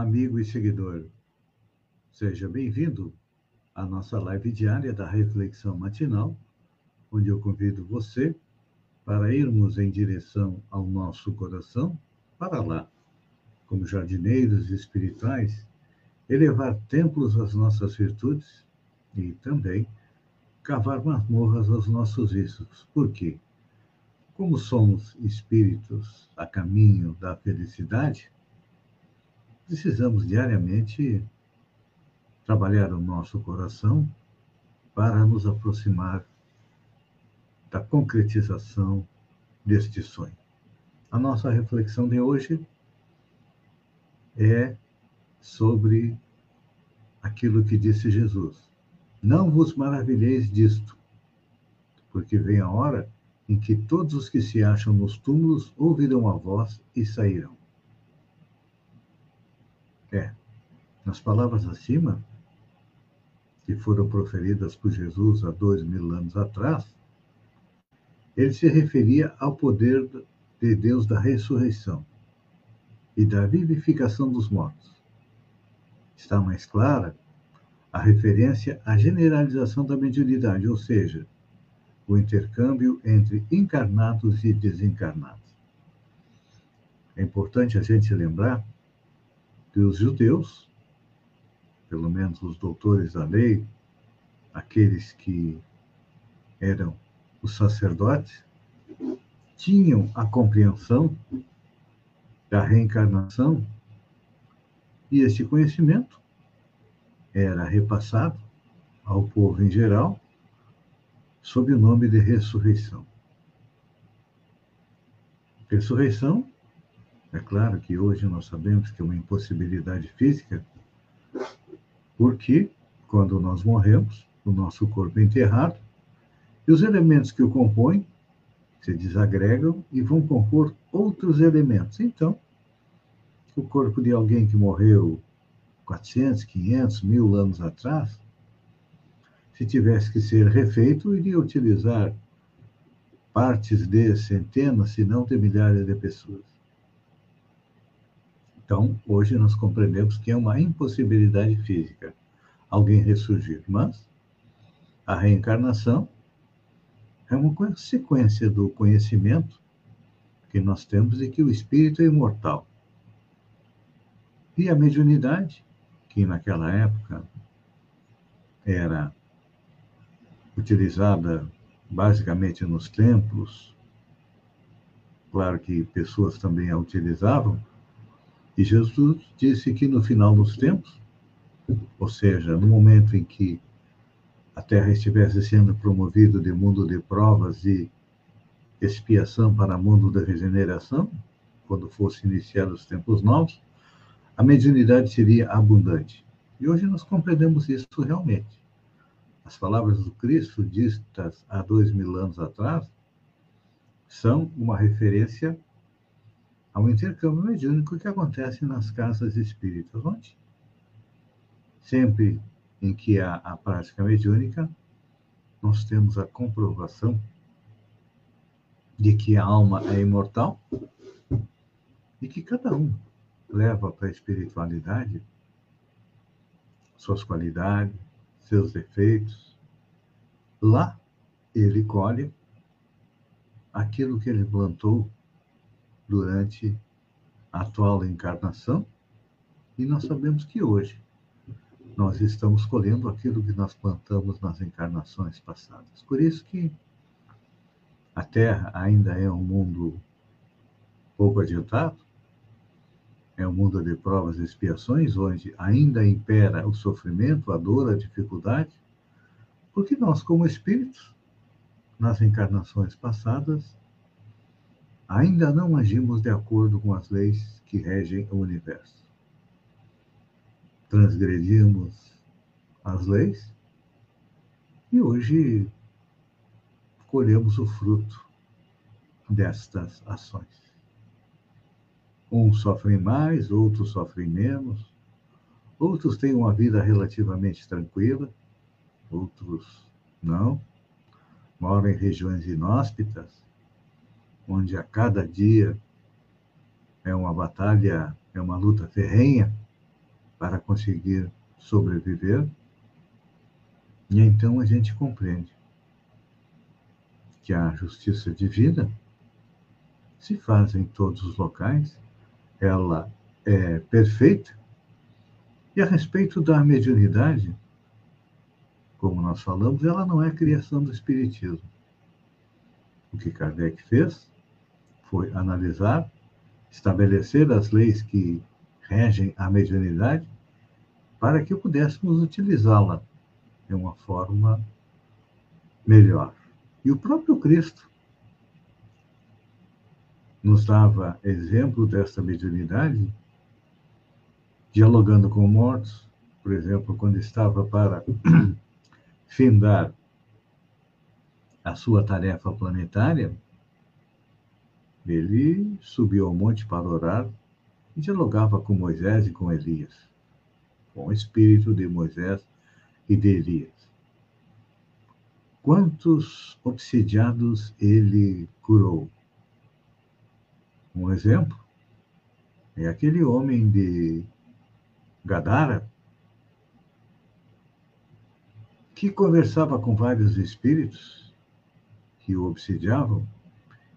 amigo e seguidor. Seja bem-vindo à nossa live diária da Reflexão Matinal, onde eu convido você para irmos em direção ao nosso coração, para lá, como jardineiros espirituais, elevar templos às nossas virtudes e também cavar masmorras aos nossos vícios. Por quê? Como somos espíritos a caminho da felicidade, precisamos diariamente trabalhar o nosso coração para nos aproximar da concretização deste sonho. A nossa reflexão de hoje é sobre aquilo que disse Jesus. Não vos maravilheis disto, porque vem a hora em que todos os que se acham nos túmulos ouvirão a voz e sairão. É, nas palavras acima, que foram proferidas por Jesus há dois mil anos atrás, ele se referia ao poder de Deus da ressurreição e da vivificação dos mortos. Está mais clara a referência à generalização da mediunidade, ou seja, o intercâmbio entre encarnados e desencarnados. É importante a gente lembrar os judeus, pelo menos os doutores da lei, aqueles que eram os sacerdotes, tinham a compreensão da reencarnação e esse conhecimento era repassado ao povo em geral sob o nome de ressurreição. Ressurreição é claro que hoje nós sabemos que é uma impossibilidade física, porque quando nós morremos, o nosso corpo é enterrado e os elementos que o compõem se desagregam e vão compor outros elementos. Então, o corpo de alguém que morreu 400, 500, mil anos atrás, se tivesse que ser refeito, iria utilizar partes de centenas, se não de milhares de pessoas. Então, hoje nós compreendemos que é uma impossibilidade física alguém ressurgir, mas a reencarnação é uma consequência do conhecimento que nós temos de que o espírito é imortal. E a mediunidade, que naquela época era utilizada basicamente nos templos, claro que pessoas também a utilizavam, e Jesus disse que no final dos tempos, ou seja, no momento em que a Terra estivesse sendo promovida de mundo de provas e expiação para mundo da regeneração, quando fosse iniciados os tempos novos, a mediunidade seria abundante. E hoje nós compreendemos isso realmente. As palavras do Cristo, ditas há dois mil anos atrás, são uma referência ao intercâmbio mediúnico que acontece nas casas espíritas, onde sempre em que há a prática mediúnica, nós temos a comprovação de que a alma é imortal e que cada um leva para a espiritualidade suas qualidades, seus defeitos. Lá ele colhe aquilo que ele plantou durante a atual encarnação, e nós sabemos que hoje nós estamos colhendo aquilo que nós plantamos nas encarnações passadas. Por isso que a Terra ainda é um mundo pouco adiantado, é um mundo de provas e expiações, onde ainda impera o sofrimento, a dor, a dificuldade, porque nós, como espíritos, nas encarnações passadas, ainda não agimos de acordo com as leis que regem o universo. Transgredimos as leis e hoje colhemos o fruto destas ações. Uns sofrem mais, outros sofrem menos, outros têm uma vida relativamente tranquila, outros não. Moram em regiões inóspitas, onde a cada dia é uma batalha, é uma luta ferrenha para conseguir sobreviver. E então a gente compreende que a justiça divina se faz em todos os locais, ela é perfeita. E a respeito da mediunidade, como nós falamos, ela não é criação do Espiritismo. O que Kardec fez foi analisar, estabelecer as leis que regem a mediunidade para que pudéssemos utilizá-la de uma forma melhor. E o próprio Cristo nos dava exemplo dessa mediunidade, dialogando com mortos, por exemplo, quando estava para findar a sua tarefa planetária, ele subiu ao monte para orar e dialogava com Moisés e com Elias, com o espírito de Moisés e de Elias. Quantos obsidiados ele curou? Um exemplo é aquele homem de Gadara que conversava com vários espíritos que o obsidiavam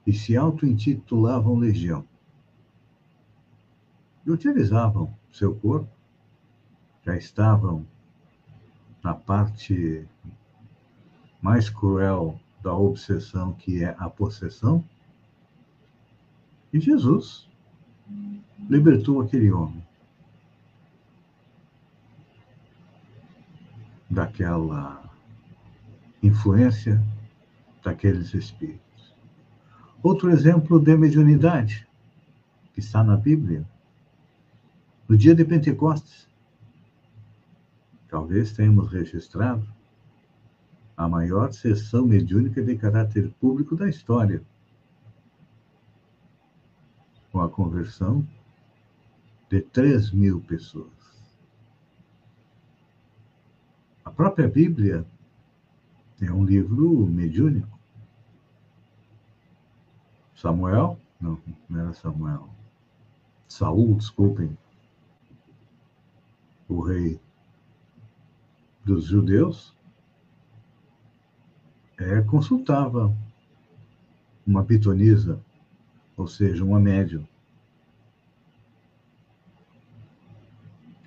e se auto-intitulavam legião. E utilizavam seu corpo, já estavam na parte mais cruel da obsessão, que é a possessão. E Jesus libertou aquele homem daquela influência daqueles espíritos. Outro exemplo de mediunidade, que está na Bíblia, no dia de Pentecostes, talvez tenhamos registrado a maior sessão mediúnica de caráter público da história, com a conversão de 3 mil pessoas. A própria Bíblia é um livro mediúnico. Samuel, não, não era Samuel. Saul, desculpem, o rei dos judeus, é, consultava uma pitonisa, ou seja, uma médium.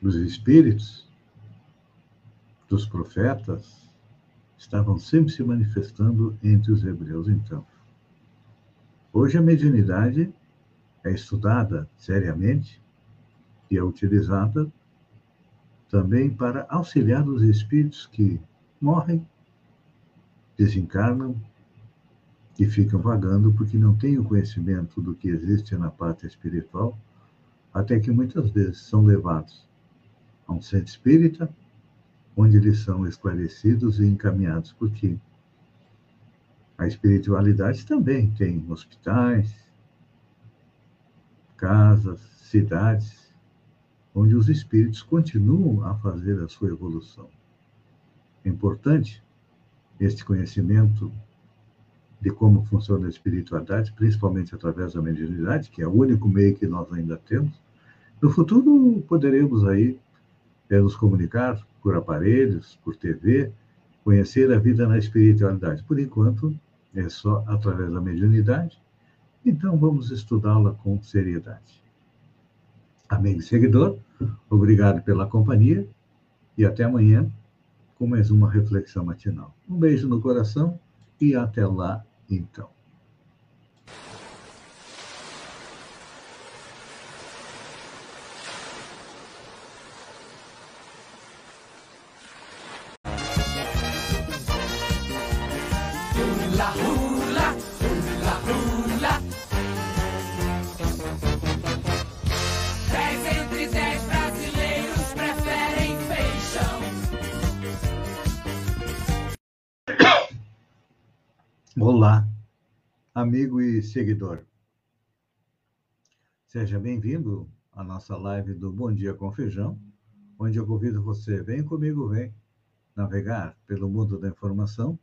Os espíritos dos profetas estavam sempre se manifestando entre os hebreus, então. Hoje a mediunidade é estudada seriamente e é utilizada também para auxiliar os espíritos que morrem desencarnam e ficam vagando porque não têm o conhecimento do que existe na parte espiritual, até que muitas vezes são levados a um centro espírita, onde eles são esclarecidos e encaminhados, porque a espiritualidade também tem hospitais, casas, cidades, onde os espíritos continuam a fazer a sua evolução. É importante este conhecimento de como funciona a espiritualidade, principalmente através da mediunidade, que é o único meio que nós ainda temos. No futuro, poderemos aí é, nos comunicar por aparelhos, por TV, conhecer a vida na espiritualidade. Por enquanto, é só através da mediunidade. Então, vamos estudá-la com seriedade. Amigo e seguidor, obrigado pela companhia e até amanhã com mais uma reflexão matinal. Um beijo no coração e até lá, então. Amigo e seguidor. Seja bem-vindo à nossa live do Bom Dia com Feijão, onde eu convido você, vem comigo, vem navegar pelo mundo da informação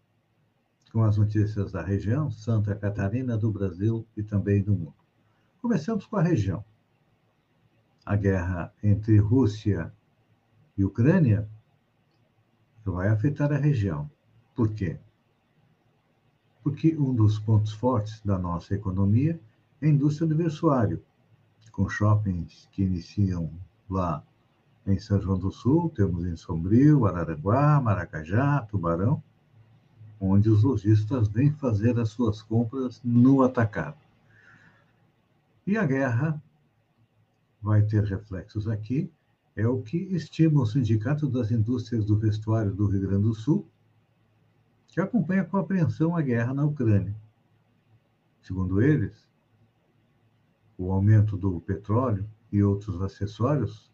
com as notícias da região, Santa Catarina, do Brasil e também do mundo. Começamos com a região. A guerra entre Rússia e Ucrânia vai afetar a região. Por quê? Porque um dos pontos fortes da nossa economia é a indústria do vestuário, com shoppings que iniciam lá em São João do Sul, temos em Sombrio, Araranguá, Maracajá, Tubarão, onde os lojistas vêm fazer as suas compras no atacado. E a guerra vai ter reflexos aqui, é o que estima o Sindicato das Indústrias do Vestuário do Rio Grande do Sul, que acompanha com apreensão a guerra na Ucrânia. Segundo eles, o aumento do petróleo e outros acessórios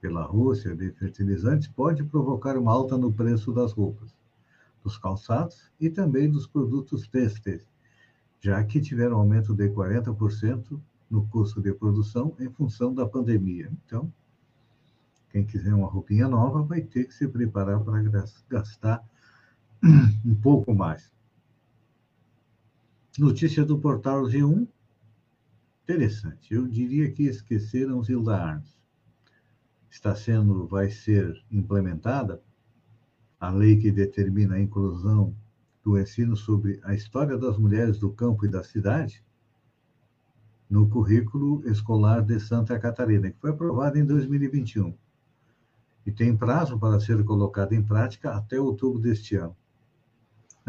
pela Rússia de fertilizantes pode provocar uma alta no preço das roupas, dos calçados e também dos produtos têxteis, já que tiveram aumento de 40% no custo de produção em função da pandemia. Então, quem quiser uma roupinha nova vai ter que se preparar para gastar um pouco mais. Notícia do portal G1. Interessante. Eu diria que esqueceram Zilda Arns está sendo, vai ser implementada a lei que determina a inclusão do ensino sobre a história das mulheres do campo e da cidade no currículo escolar de Santa Catarina, que foi aprovada em 2021 e tem prazo para ser colocada em prática até outubro deste ano.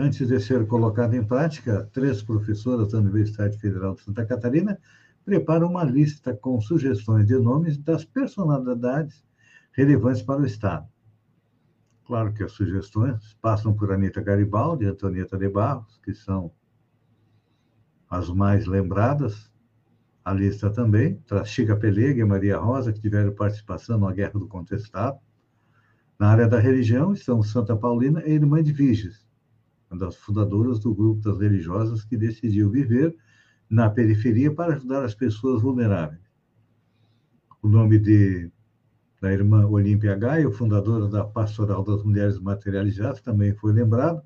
Antes de ser colocada em prática, três professoras da Universidade Federal de Santa Catarina prepara uma lista com sugestões de nomes das personalidades relevantes para o Estado. Claro que as sugestões passam por Anitta Garibaldi e Antonieta de Barros, que são as mais lembradas. A lista também traz Chica Pelega e Maria Rosa, que tiveram participação na Guerra do Contestado. Na área da religião estão Santa Paulina e Irmã de Viges, uma das fundadoras do grupo das religiosas que decidiu viver na periferia para ajudar as pessoas vulneráveis. O nome de, da irmã Olímpia Gaia, fundadora da Pastoral das Mulheres Materializadas, também foi lembrado.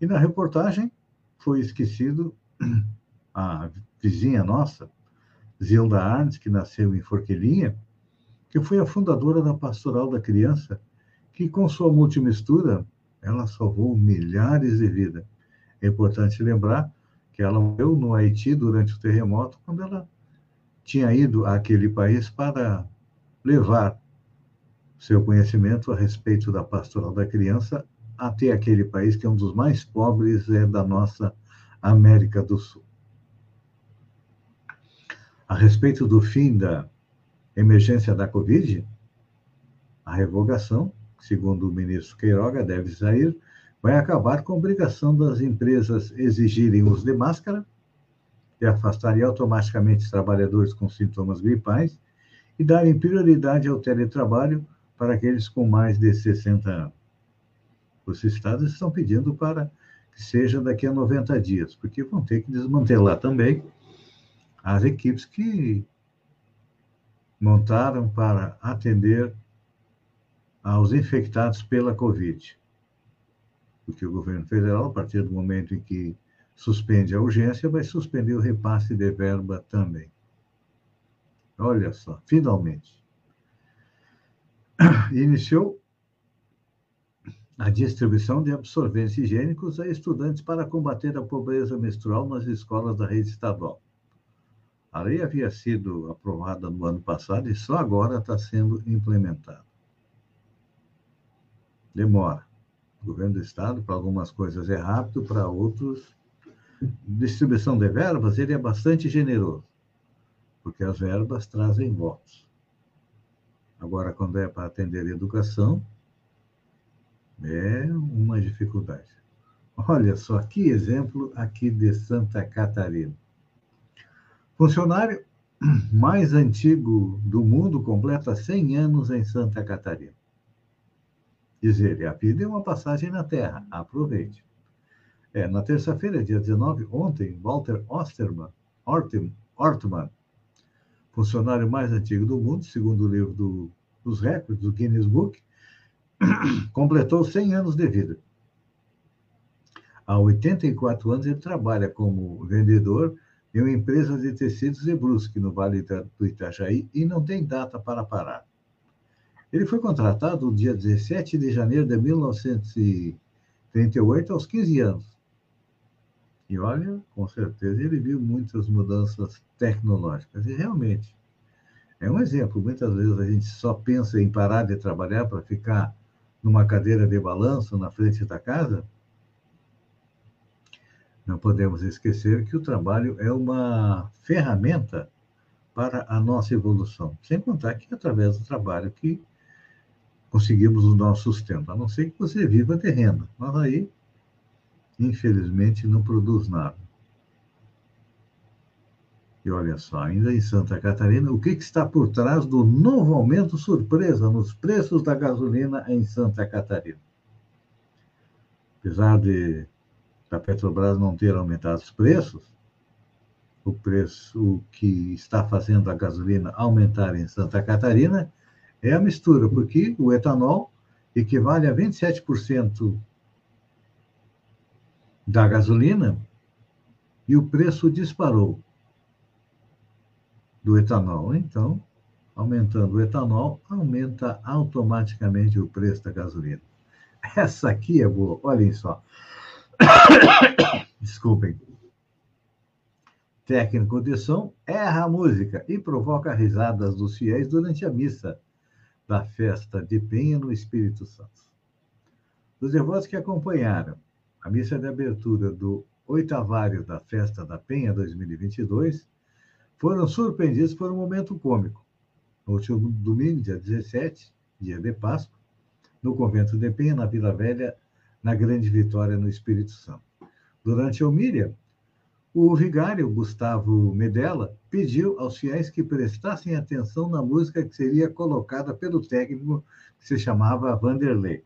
E na reportagem foi esquecido a vizinha nossa, Zilda Arnes, que nasceu em Forquilhinha, que foi a fundadora da Pastoral da Criança, que com sua multimistura, ela salvou milhares de vidas. É importante lembrar que ela morreu no Haiti durante o terremoto, quando ela tinha ido àquele país para levar seu conhecimento a respeito da pastoral da criança até aquele país que é um dos mais pobres é, da nossa América do Sul. A respeito do fim da emergência da Covid, a revogação, segundo o ministro Queiroga, deve sair vai acabar com a obrigação das empresas exigirem uso de máscara e afastarem automaticamente trabalhadores com sintomas gripais e darem prioridade ao teletrabalho para aqueles com mais de 60 anos. Os estados estão pedindo para que seja daqui a 90 dias, porque vão ter que desmantelar também as equipes que montaram para atender aos infectados pela Covid porque o governo federal, a partir do momento em que suspende a urgência, vai suspender o repasse de verba também. Olha só, finalmente. Iniciou a distribuição de absorventes higiênicos a estudantes para combater a pobreza menstrual nas escolas da rede estadual. A lei havia sido aprovada no ano passado e só agora está sendo implementada. Demora. O governo do Estado, para algumas coisas é rápido, para outros, distribuição de verbas, ele é bastante generoso, porque as verbas trazem votos. Agora, quando é para atender a educação, é uma dificuldade. Olha só, que exemplo aqui de Santa Catarina. Funcionário mais antigo do mundo completa 100 anos em Santa Catarina. Diz ele, a vida é uma passagem na Terra, aproveite. É, na terça-feira, dia 19, ontem, Walter Osterman, Ortem, Ortman, funcionário mais antigo do mundo, segundo o livro do, dos recordes do Guinness Book, completou 100 anos de vida. Há 84 anos ele trabalha como vendedor em uma empresa de tecidos de Brusque, no Vale do Itajaí, e não tem data para parar. Ele foi contratado no dia 17 de janeiro de 1938, aos 15 anos. E olha, com certeza ele viu muitas mudanças tecnológicas. E realmente, é um exemplo. Muitas vezes a gente só pensa em parar de trabalhar para ficar numa cadeira de balanço na frente da casa. Não podemos esquecer que o trabalho é uma ferramenta para a nossa evolução. Sem contar que é através do trabalho que conseguimos o nosso sustento, a não ser que você viva de renda. Mas aí infelizmente, não produz nada. E olha só, ainda em Santa Catarina, o que, que está por trás do novo aumento surpresa nos preços da gasolina em Santa Catarina? Apesar de a Petrobras não ter aumentado os preços, o preço que está fazendo a gasolina aumentar em Santa Catarina é a mistura, porque o etanol equivale a 27% da gasolina e o preço disparou do etanol. Então, aumentando o etanol, aumenta automaticamente o preço da gasolina. Essa aqui é boa, olhem só. Desculpem. Técnico de som erra a música e provoca risadas dos fiéis durante a missa da festa de Penha no Espírito Santo. Os devotos que acompanharam a missa de abertura do oitavário da Festa da Penha 2022 foram surpreendidos por um momento cômico. No último domingo, dia 17, dia de Páscoa, no convento de Penha, na Vila Velha, na Grande Vitória, no Espírito Santo. Durante a homília, o vigário Gustavo Medella pediu aos fiéis que prestassem atenção na música que seria colocada pelo técnico que se chamava Vanderlei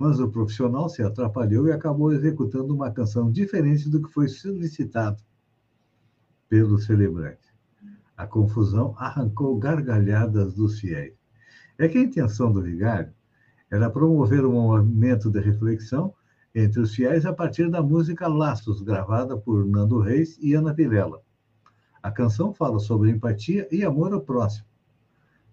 mas o profissional se atrapalhou e acabou executando uma canção diferente do que foi solicitado pelo celebrante. A confusão arrancou gargalhadas dos fiéis. É que a intenção do vigário era promover um momento de reflexão entre os fiéis a partir da música Laços, gravada por Nando Reis e Ana Vilela. A canção fala sobre empatia e amor ao próximo.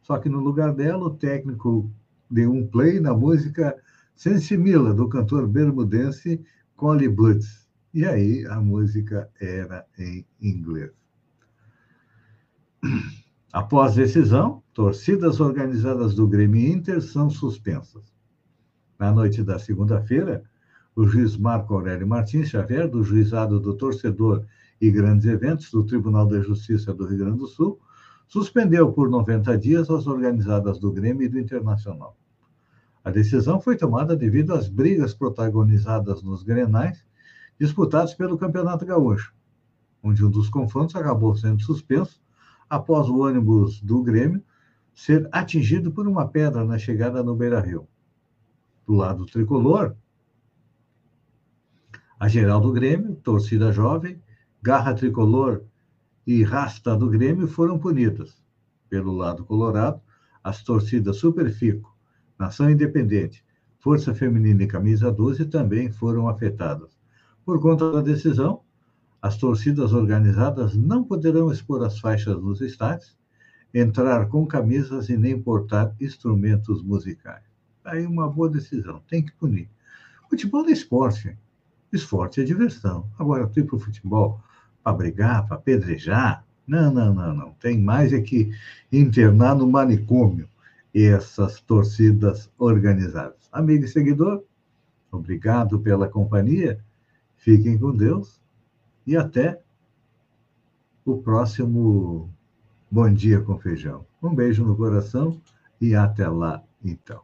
Só que no lugar dela, o técnico deu um play na música Sensimila, do cantor bermudense Collie Butts. E aí a música era em inglês. Após decisão, torcidas organizadas do Grêmio Inter são suspensas. Na noite da segunda-feira, o juiz Marco Aurélio Martins Xavier, do Juizado do Torcedor e Grandes Eventos do Tribunal de Justiça do Rio Grande do Sul, suspendeu por 90 dias as organizadas do Grêmio e do Internacional. A decisão foi tomada devido às brigas protagonizadas nos grenais disputados pelo Campeonato Gaúcho, onde um dos confrontos acabou sendo suspenso após o ônibus do Grêmio ser atingido por uma pedra na chegada no Beira-Rio. Do lado tricolor, a geral do Grêmio, torcida jovem, garra tricolor e rasta do Grêmio foram punidas. Pelo lado colorado, as torcidas Superfico, Nação Independente, Força Feminina e Camisa 12 também foram afetadas. Por conta da decisão, as torcidas organizadas não poderão expor as faixas nos estádios, entrar com camisas e nem portar instrumentos musicais. Aí uma boa decisão, tem que punir. Futebol é esporte, esporte é diversão. Agora, tu ir para o futebol para brigar, para apedrejar, não, não, não, não. Tem mais é que internar no manicômio essas torcidas organizadas. Amigo e seguidor, obrigado pela companhia, fiquem com Deus e até o próximo Bom Dia com Feijão. Um beijo no coração e até lá, então.